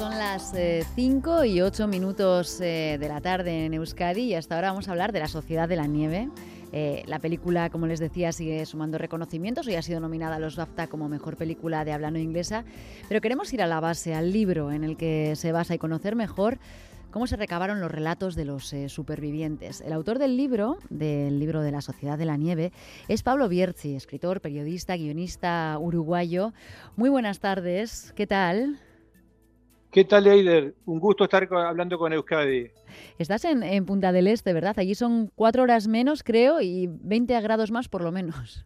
Son las 5 y 8 minutos de la tarde en Euskadi y hasta ahora vamos a hablar de la Sociedad de la Nieve. Eh, la película, como les decía, sigue sumando reconocimientos. Hoy ha sido nominada a los BAFTA como mejor película de habla no inglesa. Pero queremos ir a la base, al libro en el que se basa y conocer mejor cómo se recabaron los relatos de los eh, supervivientes. El autor del libro, del libro de la Sociedad de la Nieve, es Pablo Bierzi, escritor, periodista, guionista uruguayo. Muy buenas tardes, ¿qué tal? ¿Qué tal, Eider? Un gusto estar hablando con Euskadi. Estás en, Punta del Este, ¿verdad? Allí son cuatro horas menos, creo, y 20 grados más por lo menos.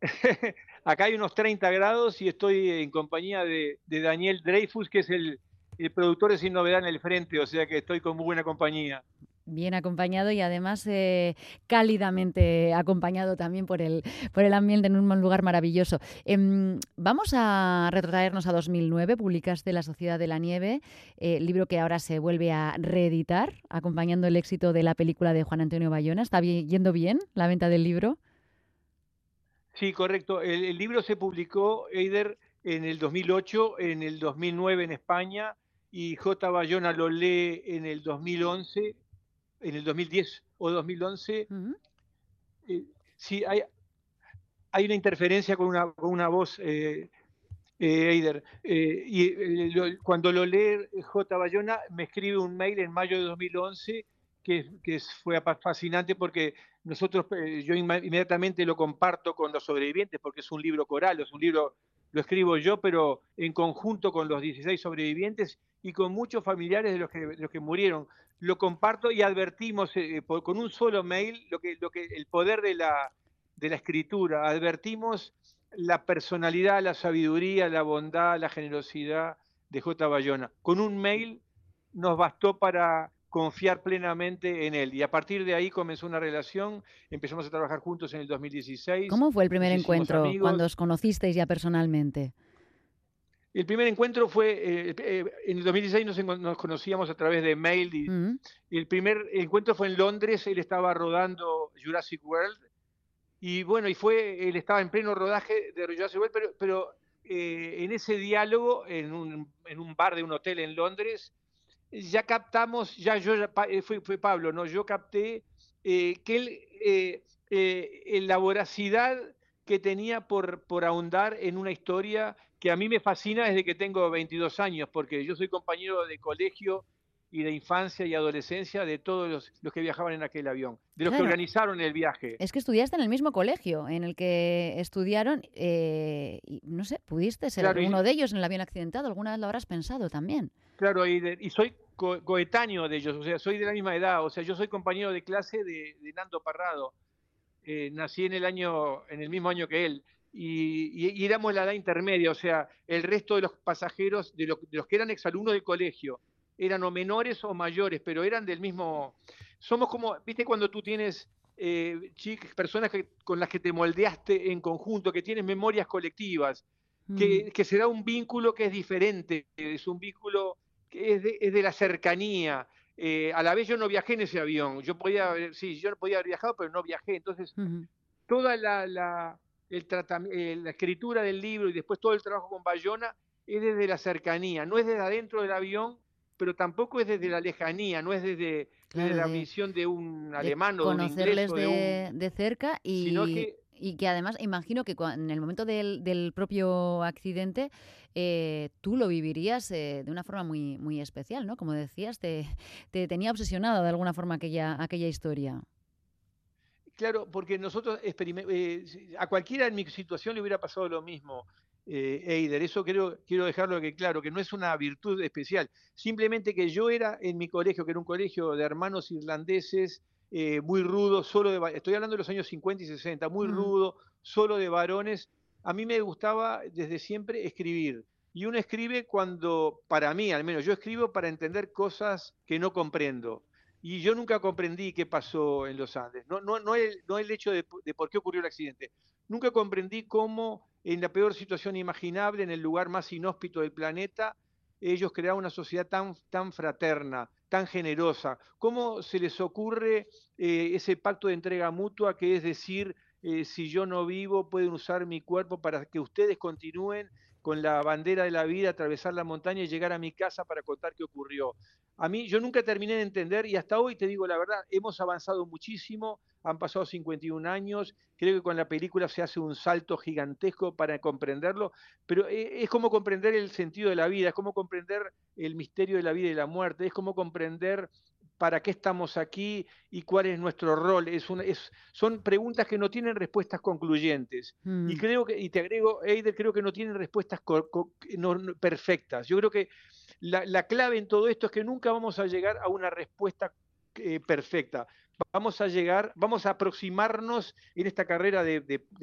Acá hay unos 30 grados y estoy en compañía de, Daniel Dreyfus, que es el, el productor de Sin Novedad en el Frente, o sea que estoy con muy buena compañía bien acompañado y además eh, cálidamente acompañado también por el, por el ambiente en un lugar maravilloso. Em, vamos a retrotraernos a 2009, publicaste La Sociedad de la Nieve, eh, libro que ahora se vuelve a reeditar, acompañando el éxito de la película de Juan Antonio Bayona. ¿Está yendo bien la venta del libro? Sí, correcto. El, el libro se publicó, Eider, en el 2008, en el 2009 en España y J. Bayona lo lee en el 2011 en el 2010 o 2011, eh, sí hay, hay una interferencia con una, con una voz, eh, eh, Eider. y cuando lo lee J. Bayona, me escribe un mail en mayo de 2011 que, que fue fascinante porque nosotros, yo inmediatamente lo comparto con los sobrevivientes porque es un libro coral, es un libro, lo escribo yo, pero en conjunto con los 16 sobrevivientes y con muchos familiares de los que, de los que murieron lo comparto y advertimos eh, con un solo mail lo que, lo que, el poder de la, de la escritura. Advertimos la personalidad, la sabiduría, la bondad, la generosidad de J. Bayona. Con un mail nos bastó para confiar plenamente en él. Y a partir de ahí comenzó una relación, empezamos a trabajar juntos en el 2016. ¿Cómo fue el primer encuentro cuando os conocisteis ya personalmente? El primer encuentro fue, eh, eh, en el 2016 nos, conocíamos a través de mail y, el primer encuentro fue en Londres, él estaba rodando Jurassic World y bueno, y fue, él estaba en pleno rodaje de Jurassic World, pero, pero eh, en ese diálogo, en un, en un, bar de un hotel en Londres, ya captamos, ya yo, fue, fue Pablo, ¿no? Yo capté que él, la voracidad que tenía por, por ahondar en una historia que a mí me fascina desde que tengo 22 años, porque yo soy compañero de colegio y de infancia y adolescencia de todos los, que viajaban en aquel avión, de los que organizaron el viaje. Es que estudiaste en el mismo colegio en el que estudiaron, eh, y no sé, pudiste ser uno de ellos en el avión accidentado, alguna vez lo habrás pensado también. Claro, y, soy coetáneo de ellos, o sea, soy de la misma edad, o sea, yo soy compañero de clase de, Nando Parrado. Eh, nací en el año, en el mismo año que él y, éramos la edad intermedia, o sea, el resto de los pasajeros, de, los que eran exalumnos del colegio, eran o menores o mayores, pero eran del mismo... Somos como, viste, cuando tú tienes eh, personas con las que te moldeaste en conjunto, que tienes memorias colectivas, que, mm. se da un vínculo que es diferente, es un vínculo que es de, la cercanía. Eh, a la vez yo no viajé en ese avión, yo podía, sí, yo podía haber viajado, pero no viajé, entonces toda la el eh, la escritura del libro y después todo el trabajo con Bayona es desde la cercanía, no es desde adentro del avión, pero tampoco es desde la lejanía, no es desde, la visión de un alemán o de un inglés. de, de, cerca y, que, y que además imagino que en el momento del, propio accidente eh, tú lo vivirías eh, de una forma muy, muy especial, ¿no? Como decías, te, te tenía obsesionado de alguna forma aquella, aquella historia. Claro, porque nosotros eh, a cualquiera en mi situación le hubiera pasado lo mismo, eh, Eider. Eso quiero, quiero dejarlo que claro, que no es una virtud especial. Simplemente que yo era en mi colegio, que era un colegio de hermanos irlandeses, eh, muy rudo, solo de estoy hablando de los años 50 y 60, muy rudo, solo de varones. A mí me gustaba desde siempre escribir. Y uno escribe cuando, para mí al menos, yo escribo para entender cosas que no comprendo y yo nunca comprendí qué pasó en los Andes. No, no, no, el, no el hecho de, por qué ocurrió el accidente. Nunca comprendí cómo en la peor situación imaginable, en el lugar más inhóspito del planeta, ellos crearon una sociedad tan, tan fraterna, tan generosa. ¿Cómo se les ocurre eh, ese pacto de entrega mutua que es decir, eh, si yo no vivo, pueden usar mi cuerpo para que ustedes continúen con la bandera de la vida, atravesar la montaña y llegar a mi casa para contar qué ocurrió. A mí, yo nunca terminé de entender y hasta hoy te digo la verdad, hemos avanzado muchísimo, han pasado 51 años, creo que con la película se hace un salto gigantesco para comprenderlo, pero eh, es como comprender el sentido de la vida, es como comprender el misterio de la vida y la muerte, es como comprender para qué estamos aquí y cuál es nuestro rol. Es es, son preguntas que no tienen respuestas concluyentes. Y mm. creo que, y te agrego, Eider, creo que no tienen respuestas perfectas. Yo creo que la, clave en todo esto es que nunca vamos a llegar a una respuesta eh, perfecta vamos a llegar, vamos a aproximarnos en esta carrera de,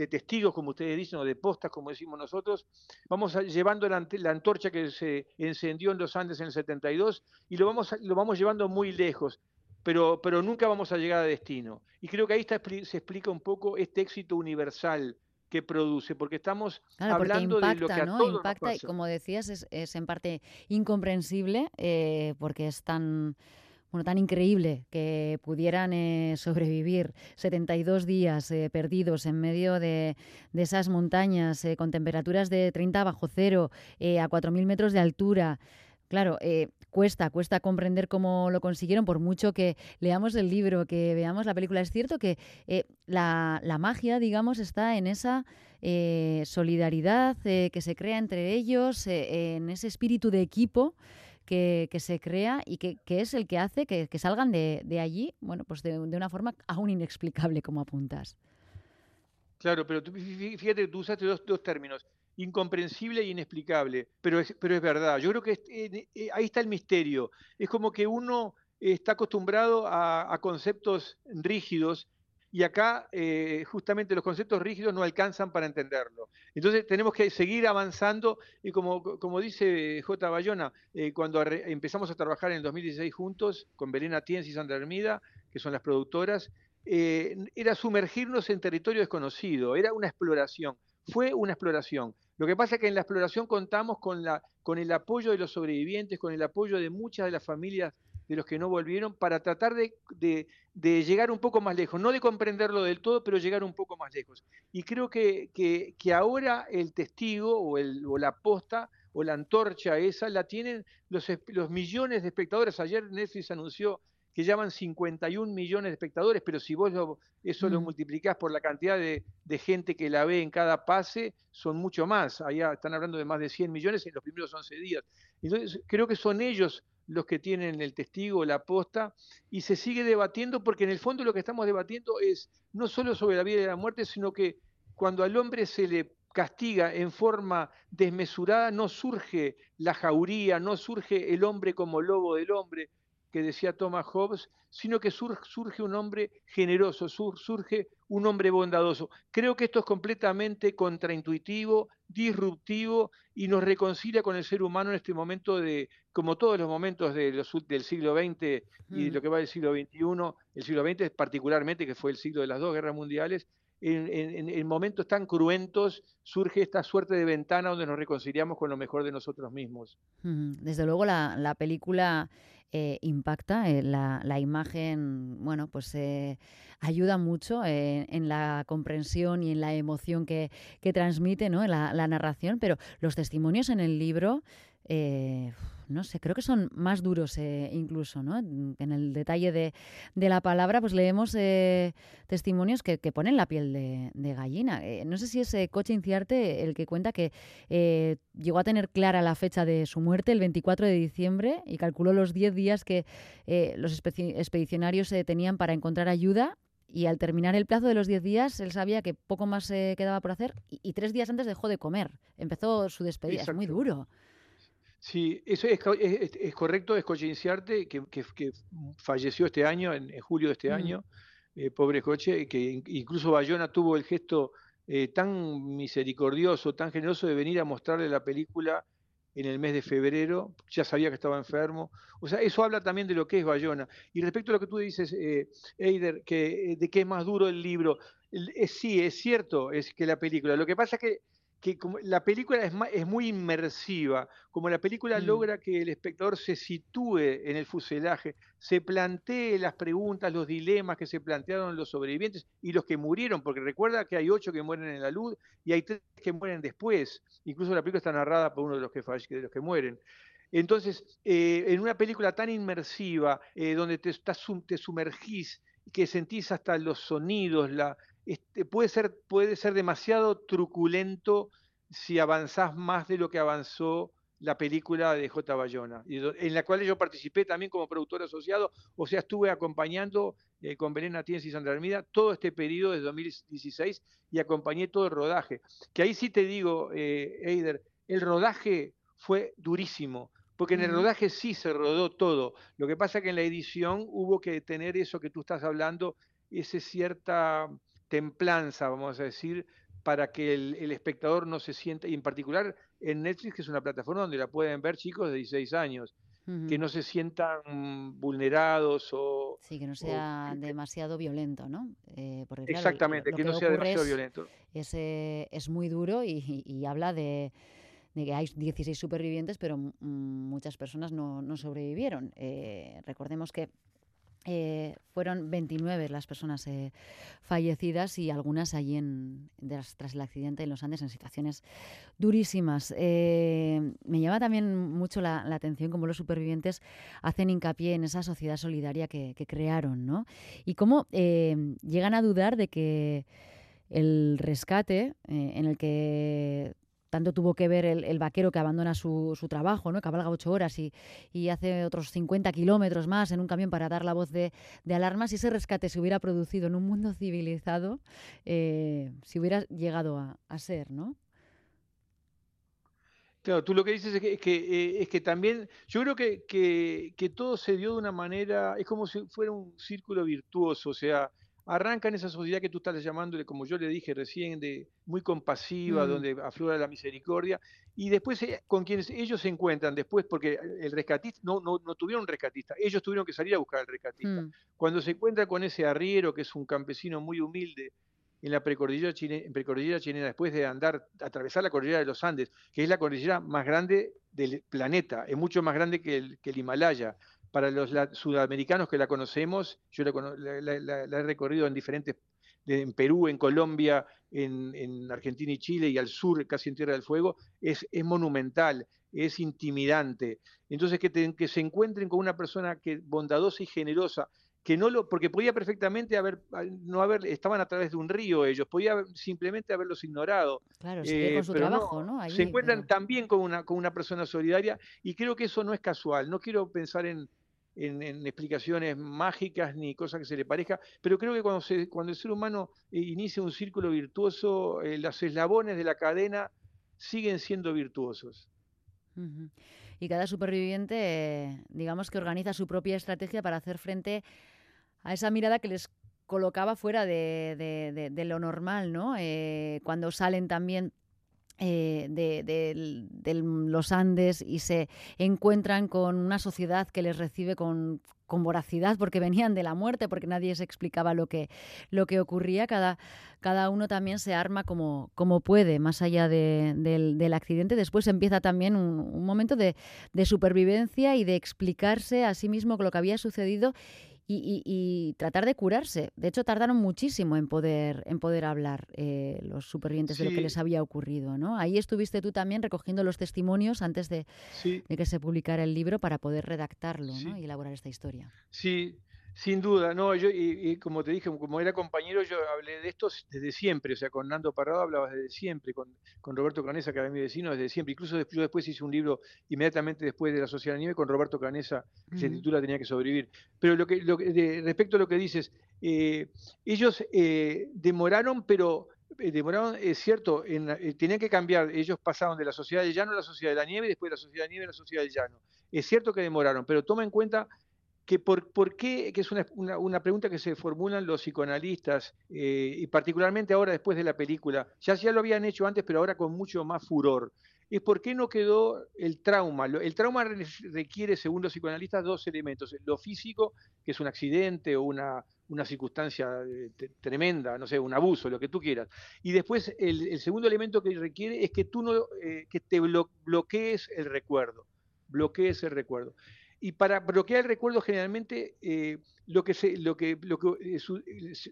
testigos, como ustedes dicen, o de postas, como decimos nosotros, vamos llevando la, antorcha que se encendió en los Andes en el 72 y lo vamos, lo vamos llevando muy lejos. Pero, pero nunca vamos a llegar a destino. Y creo que ahí se explica un poco este éxito universal que produce, porque estamos hablando de lo que a ¿no? impacta y como decías es, es en parte incomprensible eh, porque es tan bueno, tan increíble que pudieran eh, sobrevivir 72 días eh, perdidos en medio de, esas montañas eh, con temperaturas de 30 bajo cero a 4.000 metros de altura. Claro, cuesta, cuesta comprender cómo lo consiguieron, por mucho que leamos el libro, que veamos la película. Es cierto que la, la, magia, digamos, está en esa solidaridad que se crea entre ellos, en ese espíritu de equipo que, se crea y que, es el que hace que, salgan de, allí, bueno, pues de, una forma aún inexplicable, como apuntas. Claro, pero fíjate que tú usaste dos, términos, incomprensible e inexplicable, pero es, pero es verdad. Yo creo que eh, ahí está el misterio. Es como que uno está acostumbrado a conceptos rígidos y acá eh, justamente los conceptos rígidos no alcanzan para entenderlo. Entonces tenemos que seguir avanzando y como, como dice J. Bayona, eh, cuando empezamos a trabajar en el 2016 juntos con Belén Tienz y Sandra Hermida, que son las productoras, era sumergirnos en territorio desconocido, era una exploración, fue una exploración. Lo que pasa es que en la exploración contamos con, la, con el apoyo de los sobrevivientes, con el apoyo de muchas de las familias de los que no volvieron, para tratar de, llegar un poco más lejos, no de comprenderlo del todo, pero llegar un poco más lejos. Y creo que, ahora el testigo o la posta o la antorcha esa la tienen los, los millones de espectadores. Ayer Netflix anunció que llaman 51 millones de espectadores, pero si vos eso lo mm. multiplicás por la cantidad de, de, gente que la ve en cada pase, son mucho más. Allá están hablando de más de 100 millones en los primeros 11 días. Entonces, creo que son ellos los que tienen el testigo, la posta, y se sigue debatiendo porque en el fondo lo que estamos debatiendo es no solo sobre la vida y la muerte, sino que cuando al hombre se le castiga en forma desmesurada, no surge la jauría, no surge el hombre como lobo del hombre, que decía Thomas Hobbes, sino que surge un hombre generoso, surge un hombre bondadoso. Creo que esto es completamente contraintuitivo, disruptivo y nos reconcilia con el ser humano en este momento de, como todos los momentos del siglo XX y lo que va del siglo XXI, el siglo XX particularmente, que fue el siglo de las dos guerras mundiales, en, momentos tan cruentos surge esta suerte de ventana donde nos reconciliamos con lo mejor de nosotros mismos. Desde luego la, película eh, impacta, eh, la, imagen, bueno, pues eh, ayuda mucho en la comprensión y en la emoción que, transmite ¿no? la, la narración, pero los testimonios en el libro eh, no sé, creo que son más duros eh, incluso, ¿no? En el detalle de, la palabra, pues leemos eh, testimonios que, ponen la piel de, gallina. no sé si es Coche Inciarte el que cuenta que llegó a tener clara la fecha de su muerte, el 24 de diciembre, y calculó los 10 días que los expedicionarios tenían para encontrar ayuda y al terminar el plazo de los 10 días, él sabía que poco más se quedaba por hacer y, tres días antes dejó de comer. Empezó su despedida. Es muy duro. Sí, eso es, es, correcto, es Coche que, que, falleció este año, en, julio de este año, eh, pobre Coche, que incluso Bayona tuvo el gesto eh, tan misericordioso, tan generoso de venir a mostrarle la película en el mes de febrero, ya sabía que estaba enfermo. O sea, eso habla también de lo que es Bayona. Y respecto a lo que tú dices, eh, Eider, que, de que es más duro el libro, sí, es cierto, es que la película. Lo que pasa es que que como la película es, es, muy inmersiva, como la película mm. logra que el espectador se sitúe en el fuselaje, se plantee las preguntas, los dilemas que se plantearon los sobrevivientes y los que murieron, porque recuerda que hay ocho que mueren en la luz y hay tres que mueren después, incluso la película está narrada por uno de los que, de los que mueren. Entonces, eh, en una película tan inmersiva, eh, donde te, estás, te sumergís, que sentís hasta los sonidos, la, este, puede, ser, puede ser demasiado truculento si avanzás más de lo que avanzó la película de J. Bayona, en la cual yo participé también como productor asociado, o sea, estuve acompañando eh, con Belén Atienz y Sandra Armida todo este periodo de 2016 y acompañé todo el rodaje. Que ahí sí te digo, eh, Eider, el rodaje fue durísimo, porque en el rodaje sí se rodó todo. Lo que pasa es que en la edición hubo que tener eso que tú estás hablando, ese cierta templanza, vamos a decir, para que el, espectador no se sienta, y en particular en Netflix, que es una plataforma donde la pueden ver chicos de 16 años, que no se sientan vulnerados o... Sí, que no sea demasiado violento, ¿no? Eh, exactamente, que, no sea demasiado violento. Es, es muy duro y, habla de, que hay 16 supervivientes, pero muchas personas no, no sobrevivieron. Eh, recordemos que eh, fueron 29 las personas eh, fallecidas y algunas allí en, tras el accidente en los Andes en situaciones durísimas. Eh, me llama también mucho la, atención cómo los supervivientes hacen hincapié en esa sociedad solidaria que, que crearon ¿no? y cómo llegan a dudar de que el rescate en el que tanto tuvo que ver el, vaquero que abandona su, trabajo, ¿no? cabalga ocho horas y, hace otros 50 kilómetros más en un camión para dar la voz de, alarma, si ese rescate se hubiera producido en un mundo civilizado, eh, si hubiera llegado a, a, ser, ¿no? Claro, tú lo que dices es que, es que, eh, es que también, yo creo que, que, que todo se dio de una manera, es como si fuera un círculo virtuoso, o sea, arranca en esa sociedad que tú estás llamándole, como yo le dije recién, de muy compasiva, mm. donde aflora la misericordia, y después eh, con quienes ellos se encuentran después, porque el rescatista, no, no, no tuvieron un rescatista, ellos tuvieron que salir a buscar al rescatista. Mm. Cuando se encuentra con ese arriero, que es un campesino muy humilde, en la precordillera, precordillera chilena, después de andar, atravesar la cordillera de los Andes, que es la cordillera más grande del planeta, es mucho más grande que el, que el Himalaya, para los sudamericanos que la conocemos, yo la, he recorrido en diferentes, en Perú, en Colombia, en, Argentina y Chile y al sur, casi en Tierra del Fuego, es, es monumental, es intimidante. Entonces, que, que se encuentren con una persona que bondadosa y generosa, que no lo, porque podía perfectamente haber, no haber, estaban a través de un río ellos, podía simplemente haberlos ignorado. Claro, eh, con su trabajo, ¿no? se encuentran también con una, con una persona solidaria y creo que eso no es casual. No quiero pensar en, en, explicaciones mágicas ni cosas que se le parezca, pero creo que cuando, se, cuando el ser humano eh, inicia un círculo virtuoso, eh, los eslabones de la cadena siguen siendo virtuosos. Y cada superviviente, digamos que organiza su propia estrategia para hacer frente a esa mirada que les colocaba fuera de, lo normal, ¿no? Eh, cuando salen también eh, de, los Andes y se encuentran con una sociedad que les recibe con, voracidad porque venían de la muerte, porque nadie se explicaba lo que, lo que ocurría. Cada, cada uno también se arma como, como puede, más allá del, accidente. Después empieza también un, un momento de, supervivencia y de explicarse a sí mismo lo que había sucedido y, tratar de curarse. De hecho, tardaron muchísimo en poder, en poder hablar eh, los supervivientes de lo que les había ocurrido. ¿no? Ahí estuviste tú también recogiendo los testimonios antes de, de que se publicara el libro para poder redactarlo ¿no? y elaborar esta historia. Sí, sin duda, no, yo, y, como te dije, como era compañero, yo hablé de esto desde siempre, o sea, con Nando Parrado hablaba desde siempre, con, con Roberto Canesa, que era mi vecino, desde siempre, incluso después, yo después hice un libro inmediatamente después de La Sociedad de Nieve con Roberto Canesa, que se titula Tenía que sobrevivir. Pero lo que, lo, respecto a lo que dices, eh, ellos eh, demoraron, pero eh, demoraron, es cierto, en, tenían que cambiar, ellos pasaron de la sociedad del llano a la sociedad de la nieve, después de la sociedad de la nieve a la sociedad del llano. Es cierto que demoraron, pero toma en cuenta que por, por, qué, que es una, una, pregunta que se formulan los psicoanalistas, eh, y particularmente ahora después de la película, ya, ya lo habían hecho antes, pero ahora con mucho más furor. es por qué no quedó el trauma. El trauma requiere, según los psicoanalistas, dos elementos. Lo físico, que es un accidente o una, una circunstancia eh, tremenda, no sé, un abuso, lo que tú quieras. Y después el, segundo elemento que requiere es que tú no, eh, que te bloquees el recuerdo, bloquees el recuerdo. Y para bloquear el recuerdo generalmente eh, lo que se, lo que, lo que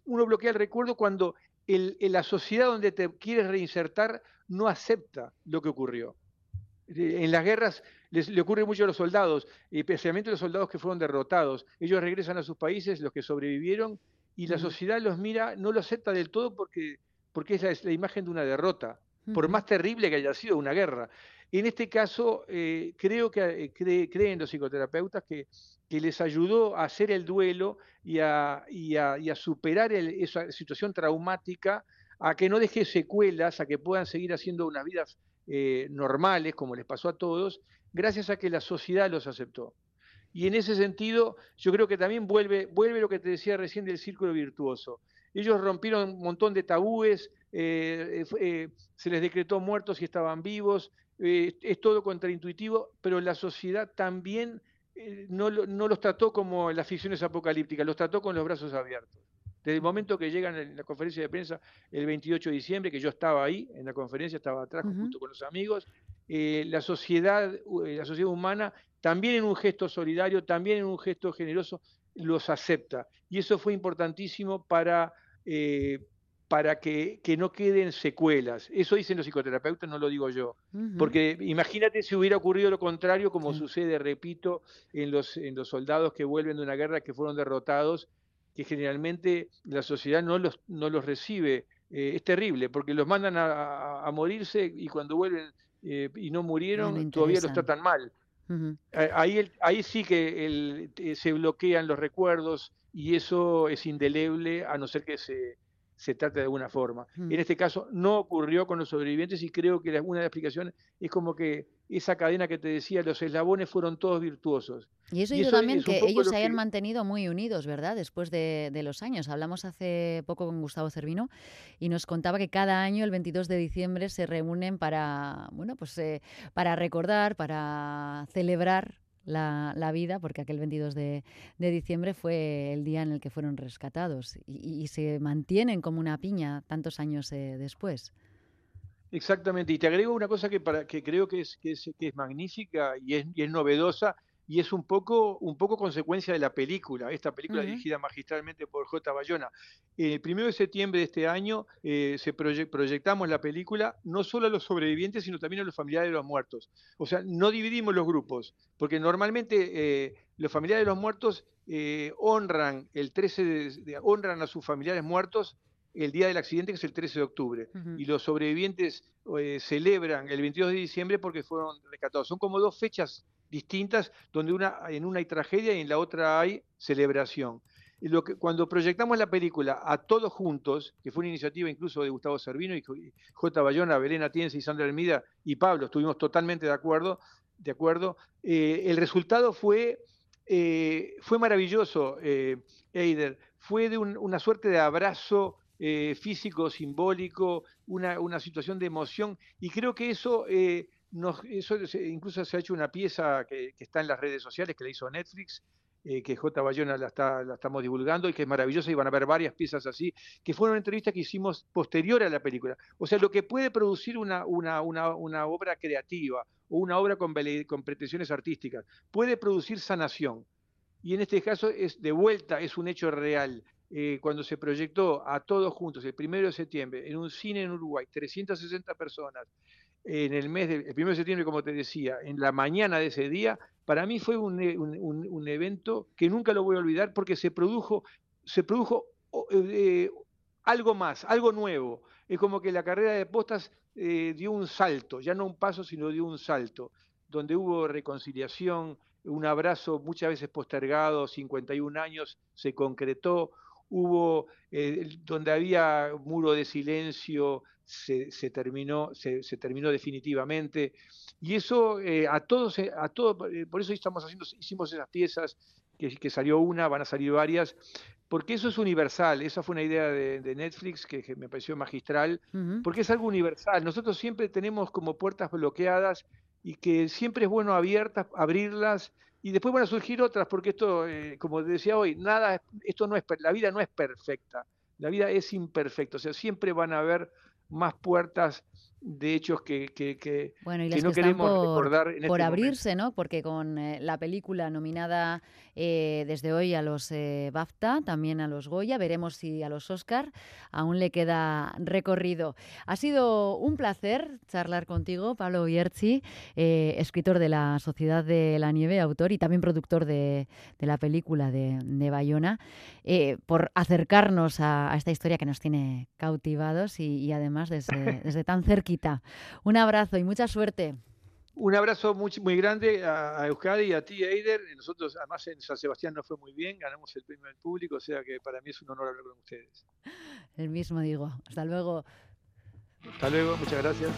uno bloquea el recuerdo cuando el, la sociedad donde te quieres reinsertar no acepta lo que ocurrió. En las guerras les, le ocurre mucho a los soldados, especialmente a los soldados que fueron derrotados. Ellos regresan a sus países, los que sobrevivieron, y la sociedad los mira, no lo acepta del todo porque, porque es la, imagen de una derrota, por más terrible que haya sido una guerra. En este caso, eh, creo que eh, creen los psicoterapeutas que, les ayudó a hacer el duelo y a, superar esa situación traumática, a que no deje secuelas, a que puedan seguir haciendo unas vidas eh, normales, como les pasó a todos, gracias a que la sociedad los aceptó. Y en ese sentido, yo creo que también vuelve, lo que te decía recién del círculo virtuoso. Ellos rompieron un montón de tabúes, se les decretó muertos y estaban vivos, es todo contraintuitivo, pero la sociedad también no, no los trató como las ficciones apocalípticas, los trató con los brazos abiertos. Desde el momento que llegan en la conferencia de prensa el 28 de diciembre, que yo estaba ahí, en la conferencia estaba atrás junto con los amigos, eh, la, sociedad, eh, la sociedad humana, también en un gesto solidario, también en un gesto generoso, los acepta. Y eso fue importantísimo para, eh, para que, no queden secuelas. Eso dicen los psicoterapeutas, no lo digo yo. Porque imagínate si hubiera ocurrido lo contrario, como sucede, repito, en los, en los soldados que vuelven de una guerra que fueron derrotados que generalmente la sociedad no los, no los recibe. Eh, es terrible, porque los mandan a, morirse y cuando vuelven eh, y no murieron, todavía los tratan mal. ahí, ahí sí que el, eh, se bloquean los recuerdos y eso es indeleble, a no ser que se, se trate de alguna forma. En este caso no ocurrió con los sobrevivientes y creo que una de las explicaciones es como que esa cadena que te decía, los eslabones fueron todos virtuosos. Y eso hizo también que ellos se hayan mantenido muy unidos, ¿verdad? Después de, los años. Hablamos hace poco con Gustavo Cervino y nos contaba que cada año, el 22 de diciembre, se reúnen para, bueno, pues eh, para recordar, para celebrar la, vida, porque aquel 22 de, diciembre fue el día en el que fueron rescatados y, se mantienen como una piña tantos años eh, después. Exactamente, y te agrego una cosa que, para, que creo que es, que es, que es magnífica y es, y es novedosa, y es un poco, un poco consecuencia de la película, esta película dirigida magistralmente por J. Bayona. El primero de septiembre de este año eh, se proyectamos la película no solo a los sobrevivientes, sino también a los familiares de los muertos. O sea, no dividimos los grupos, porque normalmente eh, los familiares de los muertos eh, honran el 13 de, honran a sus familiares muertos el día del accidente, que es el 13 de octubre, y los sobrevivientes celebran el 22 de diciembre porque fueron rescatados. Son como dos fechas distintas, donde una, en una hay tragedia y en la otra hay celebración. Y lo que, cuando proyectamos la película a todos juntos, que fue una iniciativa incluso de Gustavo Servino y J. Bayona, Belén Atienza y Sandra Hermida y Pablo, estuvimos totalmente de acuerdo, de acuerdo eh, el resultado fue, eh, fue maravilloso, eh, Eider, fue de una suerte de abrazo físico, simbólico, una, una, situación de emoción, y creo que eso eso incluso se ha hecho una pieza que, está en las redes sociales que la hizo Netflix, eh, que J. Bayona la, está, la estamos divulgando y que es maravillosa y van a ver varias piezas así, que fueron entrevistas que hicimos posterior a la película. O sea, lo que puede producir una, una, una, una obra creativa o una obra con, con pretensiones artísticas, puede producir sanación. Y en este caso es de vuelta, es un hecho real. Eh, cuando se proyectó a todos juntos el primero de septiembre en un cine en Uruguay, 360 personas, en el mes del 1 de septiembre, como te decía, en la mañana de ese día, para mí fue un, un, evento que nunca lo voy a olvidar porque se produjo, se produjo eh, algo más, algo nuevo. Es como que la carrera de postas eh, dio un salto, ya no un paso, sino dio un salto, donde hubo reconciliación, un abrazo muchas veces postergado, 51 años, se concretó, hubo, eh, donde había muro de silencio, se, terminó, se, terminó definitivamente. Y eso eh, a todos, eh, a todos, por eso estamos haciendo, hicimos esas piezas que, salió una, van a salir varias, porque eso es universal, esa fue una idea de, Netflix que, me pareció magistral, porque es algo universal. Nosotros siempre tenemos como puertas bloqueadas y que siempre es bueno abiertas, abrirlas y después van a surgir otras, porque esto, eh, como decía hoy, nada, esto no es, la vida no es perfecta, la vida es imperfecta, o sea, siempre van a haber más puertas de hechos que, que, bueno, y que no queremos por, recordar en por este abrirse, ¿no? Porque con eh, la película nominada eh, desde hoy a los eh, BAFTA, también a los Goya, veremos si a los Oscar aún le queda recorrido. Ha sido un placer charlar contigo, Pablo Bierzi, escritor de la Sociedad de la Nieve, autor y también productor de, la película de, de Bayona, por acercarnos a, esta historia que nos tiene cautivados y, además desde, desde tan cerquita un abrazo y mucha suerte. Un abrazo muy, muy grande a, Euskadi y a ti, Eider. Nosotros, además, en San Sebastián nos fue muy bien, ganamos el premio del público, o sea que para mí es un honor hablar con ustedes. El mismo digo. Hasta luego. Hasta luego, muchas gracias.